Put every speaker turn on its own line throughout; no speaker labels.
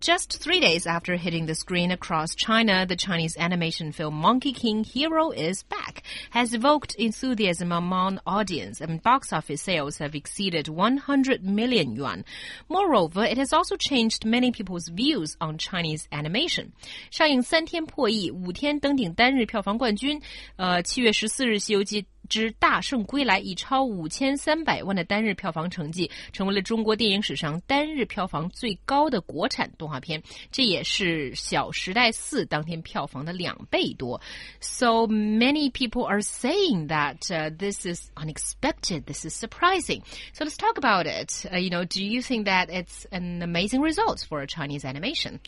Just three days after hitting the screen across China, the Chinese animation film Monkey King Hero is Back has evoked enthusiasm among audience and box office sales have exceeded 100 million yuan. Moreover, it has also changed many people's views on Chinese animation. 上映三天破亿，五天登顶单日票房冠军。呃，七月十四日，《西游记》 之大圣归来以超五千三百万的单日票房成绩，成为了中国电影史上单日票房最高的国产动画片，这也是《小时代四》当天票房的两倍多。So many people are saying that uh, this is unexpected, this is surprising. So let's talk about it. Uh, you know, do you think that it's an amazing result for Chinese animation?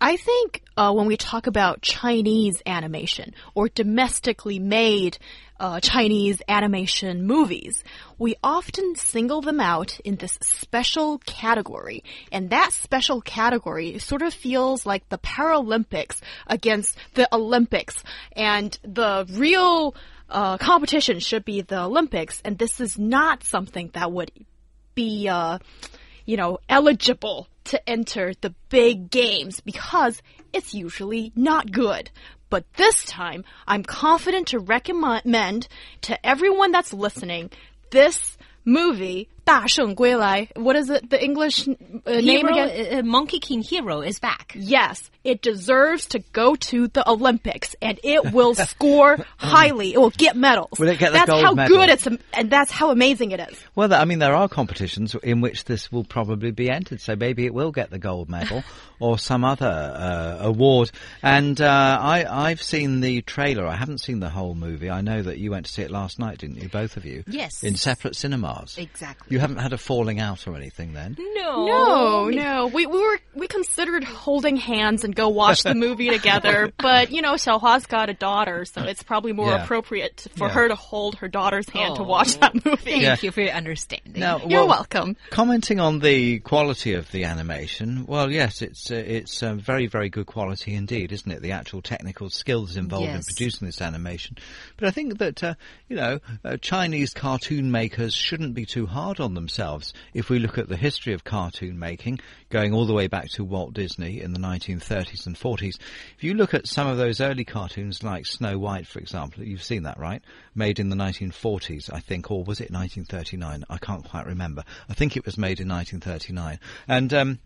I think uh, when we talk about Chinese animation or domestically made uh, Chinese animation movies, we often single them out in this special category. And that special category sort of feels like the Paralympics against the Olympics. And the real uh, competition should be the Olympics. And this is not something that would be, uh, you know, eligible to enter the big games because it's usually not good. But this time, I'm confident to recommend to everyone that's listening this movie 大圣归来. What is it? The English uh, name
Hero,
again?
uh, Monkey King Hero is back.
Yes, it deserves to go to the Olympics, and it will score highly. It will get medals.
Will it get the
that's
gold
how
medal?
good it's, and that's how amazing it is.
Well, I mean, there are competitions in which this will probably be entered, so maybe it will get the gold medal or some other uh, award. And uh, I, I've seen the trailer. I haven't seen the whole movie. I know that you went to see it last night, didn't you? Both of you.
Yes.
In separate cinemas.
Exactly.
You haven't had a falling out or anything then.
No.
No, no. We we were we considered holding hands and go watch the movie together, but you know, Xiaohua's got a daughter, so it's probably more
Yeah.
appropriate for
Yeah.
her to hold her daughter's hand to
Oh.
watch that movie.
Thank
Yeah.
you for your understanding.
Now,
You're
well,
welcome.
Commenting on the quality of the animation, well, yes, it's uh, it's uh, very very good quality indeed, isn't it? The actual technical skills involved in producing this animation. But I think that uh, you know uh, Chinese cartoon makers shouldn't be too hard on themselves. If we look at the history of cartoon making, going all the way back to Walt Disney in the 1930s and 40s, if you look at some of those early cartoons like Snow White, for example, you've seen that, right? Made in the 1940s, I think, or was it 1939? I can't quite remember. I think it was made in 1939. And, um,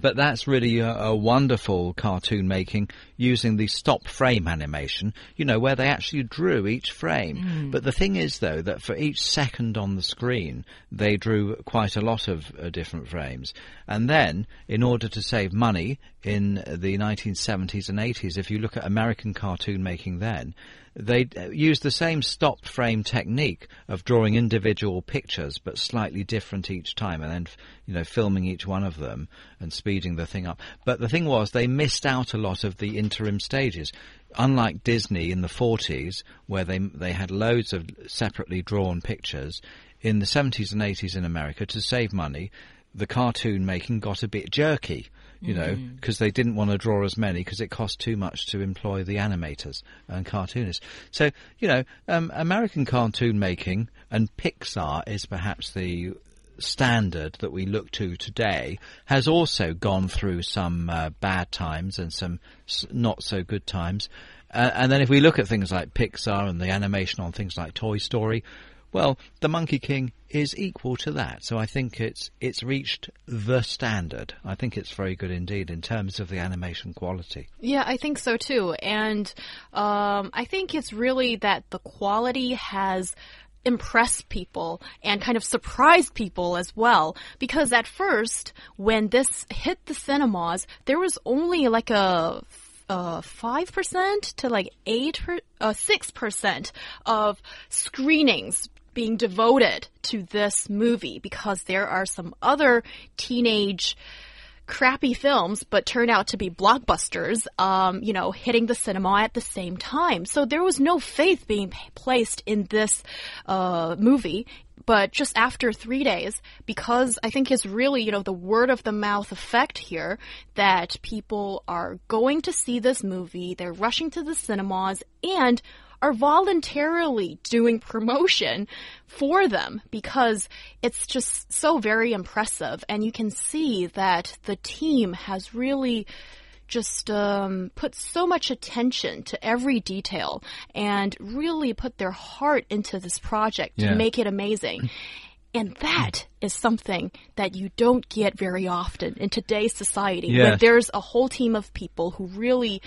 but that's really a, a wonderful cartoon making using the stop frame animation, you know, where they actually drew each frame. But the thing is, though, that for each second on the screen, they drew quite a lot of uh, different frames. And then, in order to save money in the 1970s and 80s, if you look at American cartoon making then, they uh, used the same stop frame technique of drawing individual pictures but slightly different each time and then you know filming each one of them and speeding the thing up. But the thing was they missed out a lot of the interim stages. Unlike Disney in the 40s where they they had loads of separately drawn pictures in the 70s and 80s in America to save money the cartoon making got a bit jerky you know, because they didn't want to draw as many because it cost too much to employ the animators and cartoonists. So, you know, um, American cartoon making and Pixar is perhaps the standard that we look to today has also gone through some uh, bad times and some s- not so good times. Uh, and then if we look at things like Pixar and the animation on things like Toy Story, well, the Monkey King is equal to that. So I think it's it's reached the standard. I think it's very good indeed in terms of the animation quality.
Yeah, I think so too. And um, I think it's really that the quality has impressed people and kind of surprised people as well. Because at first, when this hit the cinemas, there was only like a uh, five percent to like eight uh, six percent of screenings being devoted to this movie because there are some other teenage crappy films, but turn out to be blockbusters, um, you know, hitting the cinema at the same time. So there was no faith being placed in this uh, movie. But just after three days, because I think it's really, you know, the word of the mouth effect here that people are going to see this movie, they're rushing to the cinemas, and are voluntarily doing promotion for them because it's just so very impressive. And you can see that the team has really just um, put so much attention to every detail and really put their heart into this project to make it amazing. And that is something that you don't get very often in today's society. When
Yes.
there's a whole team of people who really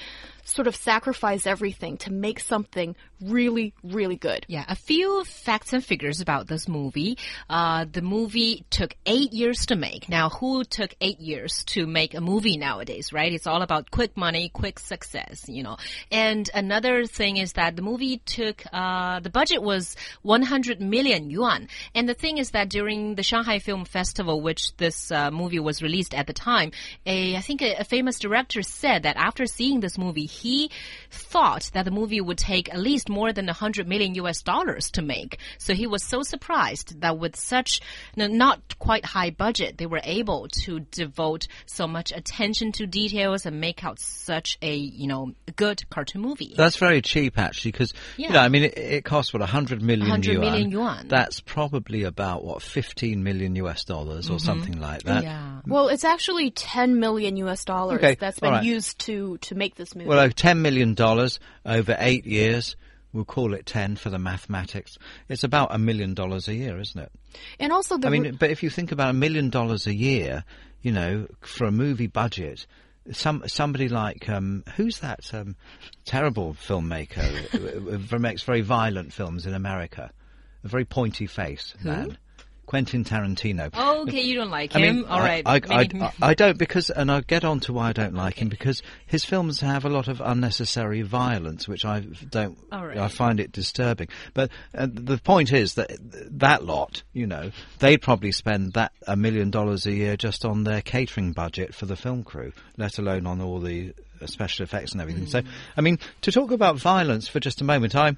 sort of sacrifice everything to make something really, really good.
Yeah, a few facts and figures about this movie. Uh, the movie took eight years to make. Now, who took eight years to make a movie nowadays, right? It's all about quick money, quick success, you know. And another thing is that the movie took, uh, the budget was 100 million yuan. And the thing is that during the Shanghai Film Festival, which this uh, movie was released at the time, a, I think a, a famous director said that after seeing this movie, he thought that the movie would take at least more than 100 million US dollars to make. So he was so surprised that with such no, not quite high budget, they were able to devote so much attention to details and make out such a, you know, good cartoon movie.
That's very cheap, actually, because you
Yeah.
know, I mean, it, it costs what 100 million
100
yuan.
million yuan.
That's probably about what 15 million US dollars or mm-hmm. something like that.
Yeah.
Well, it's actually 10 million US dollars
Okay,
that's been
all right.
used to, to make this movie.
Well, uh, 10 million dollars over eight years. We'll call it 10 for the mathematics. It's about a million dollars a year, isn't it?
and also
I mean, but if you think about a million dollars a year, you know, for a movie budget, some somebody like um, who's that um, terrible filmmaker who who makes very violent films in America, a very pointy face man, Quentin Tarantino.
Okay, you don't like
I
him.
mean,
All right.
I, I, I, I don't because, and I'll get on to why I don't like him because his films have a lot of unnecessary violence, which I don't.
Right.
I find it disturbing. But uh, the point is that that lot, you know, they'd probably spend that a million dollars a year just on their catering budget for the film crew, let alone on all the special effects and everything. So, I mean, to talk about violence for just a moment, I.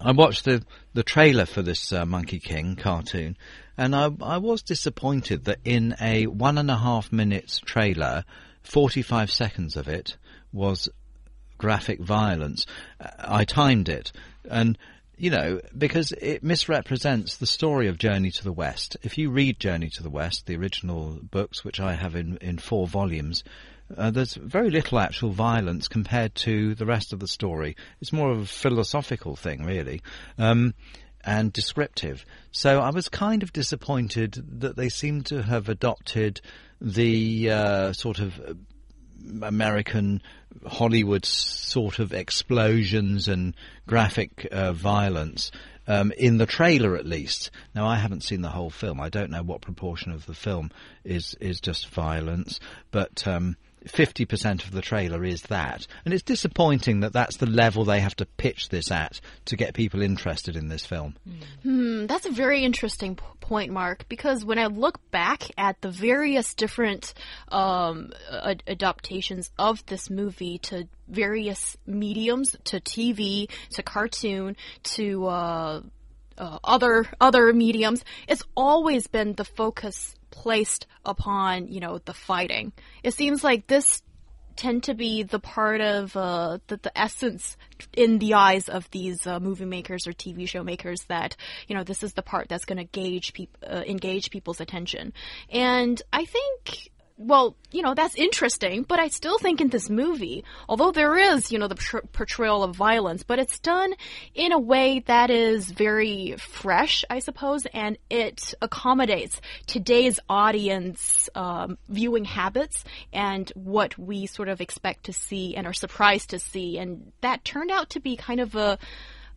I watched the the trailer for this uh, Monkey King cartoon, and I I was disappointed that in a one and a half minutes trailer, forty five seconds of it was graphic violence. I timed it, and you know because it misrepresents the story of Journey to the West. If you read Journey to the West, the original books, which I have in in four volumes. Uh, there's very little actual violence compared to the rest of the story. It's more of a philosophical thing, really, um, and descriptive. So I was kind of disappointed that they seem to have adopted the uh, sort of American Hollywood sort of explosions and graphic uh, violence. Um, in the trailer, at least. Now, I haven't seen the whole film. I don't know what proportion of the film is is just violence, but um, fifty percent of the trailer is that, and it's disappointing that that's the level they have to pitch this at to get people interested in this film.
Hmm, that's a very interesting point, Mark, because when I look back at the various different um, ad- adaptations of this movie to various mediums, to TV, to cartoon, to uh, uh, other other mediums, it's always been the focus placed upon you know the fighting. It seems like this tend to be the part of uh, the, the essence in the eyes of these uh, movie makers or TV show makers that you know this is the part that's going to gauge peop- uh, engage people's attention, and I think. Well, you know, that's interesting, but I still think in this movie, although there is, you know, the portrayal of violence, but it's done in a way that is very fresh, I suppose, and it accommodates today's audience um, viewing habits and what we sort of expect to see and are surprised to see. And that turned out to be kind of a,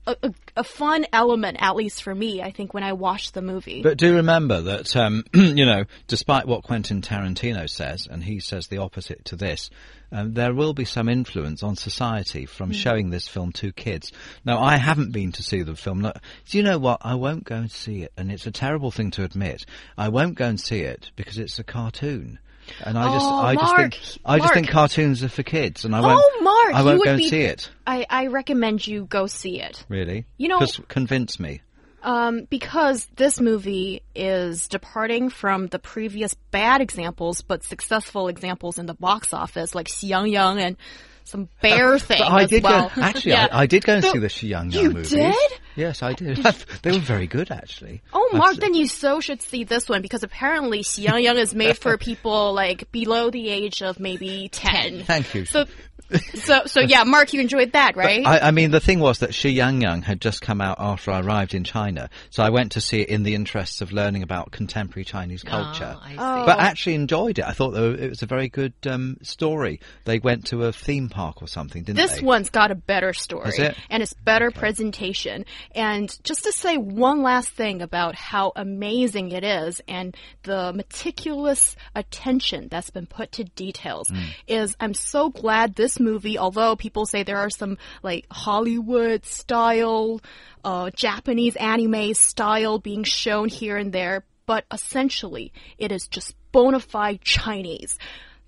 a, a- a fun element, at least for me, I think, when I watched the movie.
But do remember that, um, you know, despite what Quentin Tarantino says, and he says the opposite to this, um, there will be some influence on society from showing this film to kids. Now, I haven't been to see the film. No, do you know what? I won't go and see it, and it's a terrible thing to admit. I won't go and see it because it's a cartoon. And I just,
Oh,
I just
Mark,
think, I just think cartoons are for kids, and I won't,
oh, Mark,
I
you
won't
would
go
be,
see it.
I, I recommend you go see it.
Really,
You know-
Just convince me.
Um, because this movie is departing from the previous bad examples, but successful examples in the box office, like Xiang Yang and some bear thing
I
as
did
well.
go. Actually,
Yeah.
I, I did go and
So-
see the Xiang
You
Yang movies.
did?
Yes, I did. they were very good, actually.
Oh, Mark,
Absolutely.
then you so should see this one because apparently Xiang Yang is made for people like below the age of maybe 10.
Thank you.
So, so, so yeah, Mark, you enjoyed that, right?
I, I mean, the thing was that Xi Yang Yang had just come out after I arrived in China, so I went to see it in the interests of learning about contemporary Chinese culture.
Oh, I see.
But actually enjoyed it. I thought it was a very good um, story. They went to a theme park or something, didn't
This
they?
one's got a better story
Is it?
and it's better presentation. And just to say one last thing about how amazing it is and the meticulous attention that's been put to details
Hmm.
is I'm so glad this movie, although people say there are some like Hollywood style, uh, Japanese anime style being shown here and there, but essentially it is just bona fide Chinese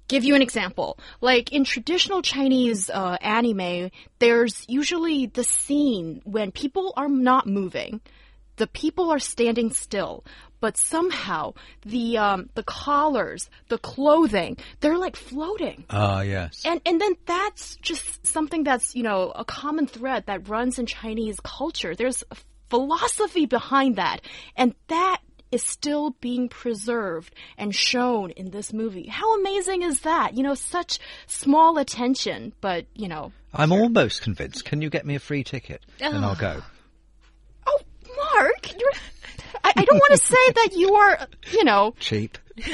give you an example. Like in traditional Chinese uh, anime, there's usually the scene when people are not moving, the people are standing still, but somehow the um, the collars, the clothing, they're like floating.
Ah, yes.
And and then that's just something that's you know a common thread that runs in Chinese culture. There's a philosophy behind that, and that is still being preserved and shown in this movie. How amazing is that? You know, such small attention, but you know.
I'm almost convinced. Can you get me a free ticket? And I'll go.
Oh, Mark, you're. I, I don't want to say that you are, you know,
Cheap.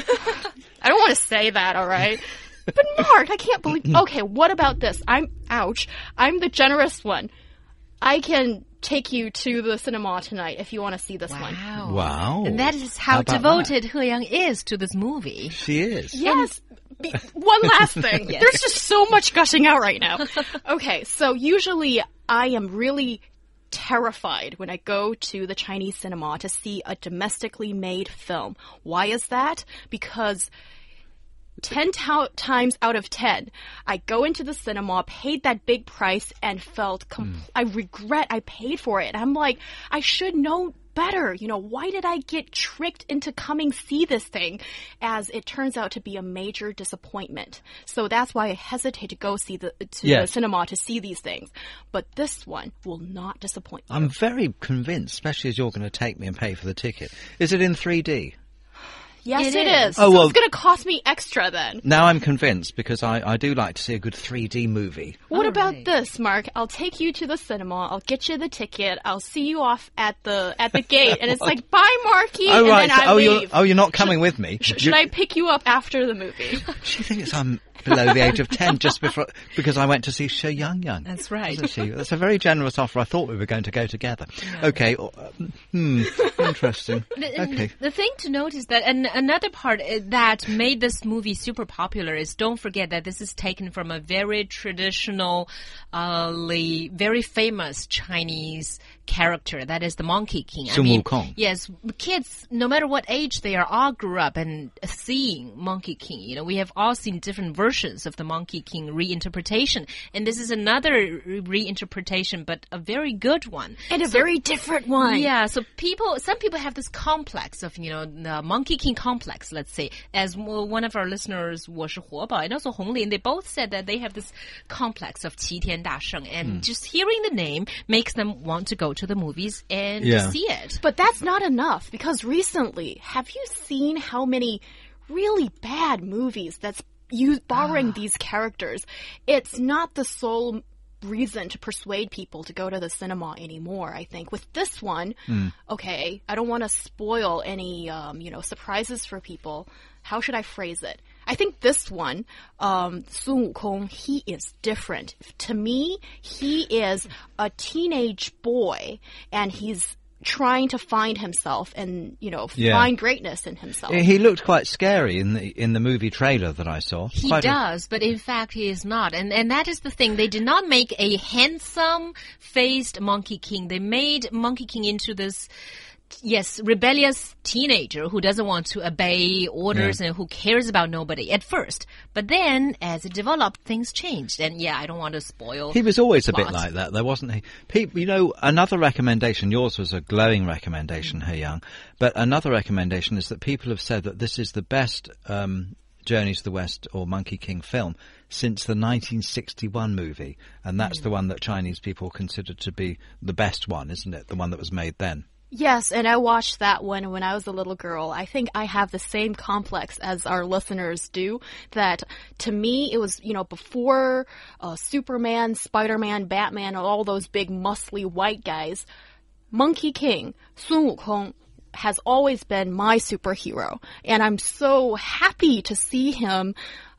I don't want to say that, all right? But Mark, I can't believe. Okay, what about this? I'm ouch. I'm the generous one. I can take you to the cinema tonight if you want to see this one.
Wow.
Wow.
And that is
How
how
about
devoted He Yang is to this movie.
She is.
Yes. Be- One last thing. There's just so much gushing out right now. Okay, so usually I am really terrified when I go to the Chinese cinema to see a domestically made film. Why is that? Because 10 to- times out of 10, I go into the cinema, paid that big price, and felt, com- hmm. I regret I paid for it. I'm like, I should know better. You know, why did I get tricked into coming see this thing? As it turns out to be a major disappointment. So that's why I hesitate to go see the, to the cinema to see these things. But this one will not disappoint you.
I'm very convinced, especially as you're going to take me and pay for the ticket. Is it in 3D?
Yes,
It
it
is.
is.
Oh,
so
well-
it's going to cost me extra then.
Now I'm convinced because I, I do like to see a good 3D movie.
What
All
about
right.
this, Mark? I'll take you to the cinema. I'll get you the ticket. I'll see you off at the at the gate, and it's like, bye, Marky,
Oh
and
right.
then I
oh,
leave.
you're oh you're not coming with me.
Sh-
You-
Should I pick you up after the movie?
She thinks I'm below the age of ten just before because I went to see Xi Yang Yang.
That's right.
Isn't she? That's a very generous offer. I thought we were going to go together. Okay. uh, Hmm. Interesting.
The-
Okay.
The thing to note is that and another part uh, that made this movie super popular is don't forget that this is taken from a very traditional, uh, very famous Chinese character that is the Monkey King.
Sun Wukong.
Yes, kids, no matter what age they are, all grew up and seeing Monkey King. You know, we have all seen different versions of the Monkey King reinterpretation, and this is another re- reinterpretation, but a very good one.
and a very different one.
Yeah, so people, some people have this complex of, you know, the Monkey King complex, let's say. As w- one of our listeners, 我是活宝, and also Hong Lin, they both said that they have this complex of 齐天大圣, and just hearing the name makes them want to go to the movies and
Yeah.
see it.
But that's not enough because recently, have you seen how many really bad movies that's you borrowing these characters? It's not the sole reason to persuade people to go to the cinema anymore. I think with this one, okay, I don't want to spoil any um, you know surprises for people. How should I phrase it? I think this one, um, Sun Wukong, he is different. To me, he is a teenage boy, and he's trying to find himself and you know
Yeah.
find greatness in himself.
He looked quite scary in the in the movie trailer that I saw.
He
Quite a-
does, but in fact he is not. And and that is the thing. They did not make a handsome faced Monkey King. They made Monkey King into this yes, rebellious teenager who doesn't want to obey orders and who cares about nobody at first. But then, as it developed, things changed. And yeah, I don't want to spoil.
He was always a bit like that, though, wasn't he? People, you know, another recommendation, yours was a glowing recommendation, He Yang, but another recommendation is that people have said that this is the best um, Journey to the West or Monkey King film since the 1961 movie, and that's the one that Chinese people consider to be the best one, isn't it? The one that was made then.
Yes, and I watched that one when I was a little girl. I think I have the same complex as our listeners do. That to me, it was, you know, before uh, Superman, Spider Man, Batman, all those big muscly white guys. Monkey King, Sun Wukong, has always been my superhero. And I'm so happy to see him,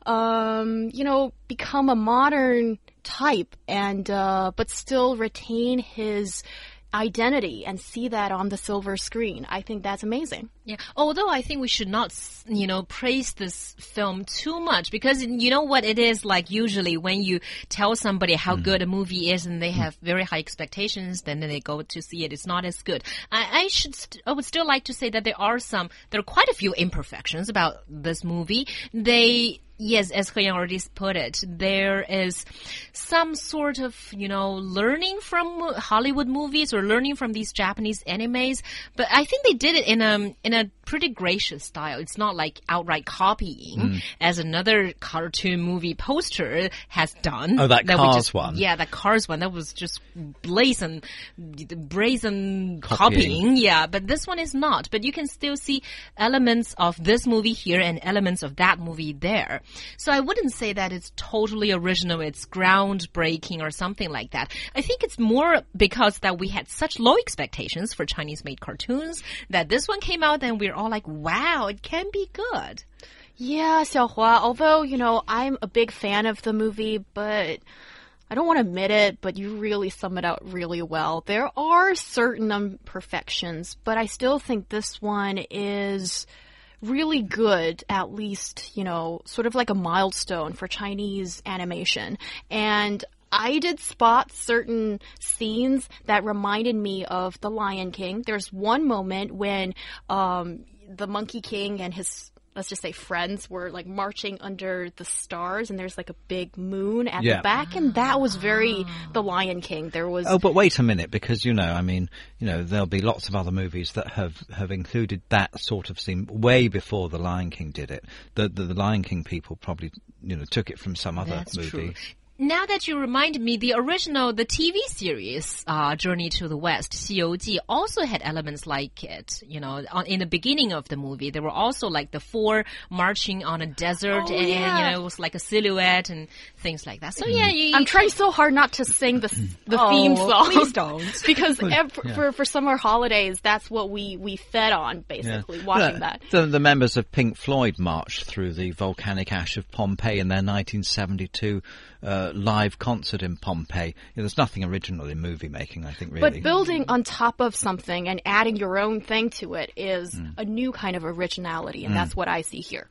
um, you know, become a modern type and, uh, but still retain his identity and see that on the silver screen. I think that's amazing.
Yeah. Although I think we should not, you know, praise this film too much because you know what it is like usually when you tell somebody how hmm. good a movie is and they have very high expectations, then they go to see it. It's not as good. I, I should, st I would still like to say that there are some, there are quite a few imperfections about this movie. They, Yes, as He Yang already put it, there is some sort of, you know, learning from Hollywood movies or learning from these Japanese animes, but I think they did it in a in a pretty gracious style. It's not like outright copying,
Mm.
as another cartoon movie poster has done.
Oh, that
we
Cars
just-
one.
Yeah, that Cars one. That was just brazen, brazen
Copying.
copying. Yeah, but this one is not. But you can still see elements of this movie here and elements of that movie there. So I wouldn't say that it's totally original, it's groundbreaking or something like that. I think it's more because that we had such low expectations for Chinese made cartoons that this one came out and we're all like, wow, it can be good.
Yeah, Xiaohua, although, you know, I'm a big fan of the movie, but I don't want to admit it, but you really sum it out really well. There are certain um, imperfections, but I still think this one is really good, at least, you know, sort of like a milestone for Chinese animation. And I did spot certain scenes that reminded me of The Lion King. There's one moment when um, the Monkey King and his let's just say friends were like marching under the stars and there's like a big moon at
Yeah.
the back and that was very ah. the lion king there was
Oh, but wait a minute, because you know, I mean, you know, there'll be lots of other movies that have have included that sort of scene way before The Lion King did it. The the, the Lion King people probably, you know, took it from some other
That's
movie.
true. Now that you reminded me, the original, the TV series, uh, Journey to the West, 西游记, also had elements like it. You know, on, in the beginning of the movie, there were also like the four marching on a desert,
Oh,
and
yeah.
you know, it was like a silhouette and things like that. So yeah, you,
i'm trying so hard not to sing the the
Oh,
theme song
please don't.
because ev-
yeah.
for for summer holidays that's what we we fed on basically watching
Yeah.
that
The, the members of Pink Floyd marched through the volcanic ash of Pompeii in their 1972 uh, live concert in Pompeii. You know, there's nothing original in movie making, I think, really.
But building on top of something and adding your own thing to it is
Mm.
a new kind of originality, and that's what I see here.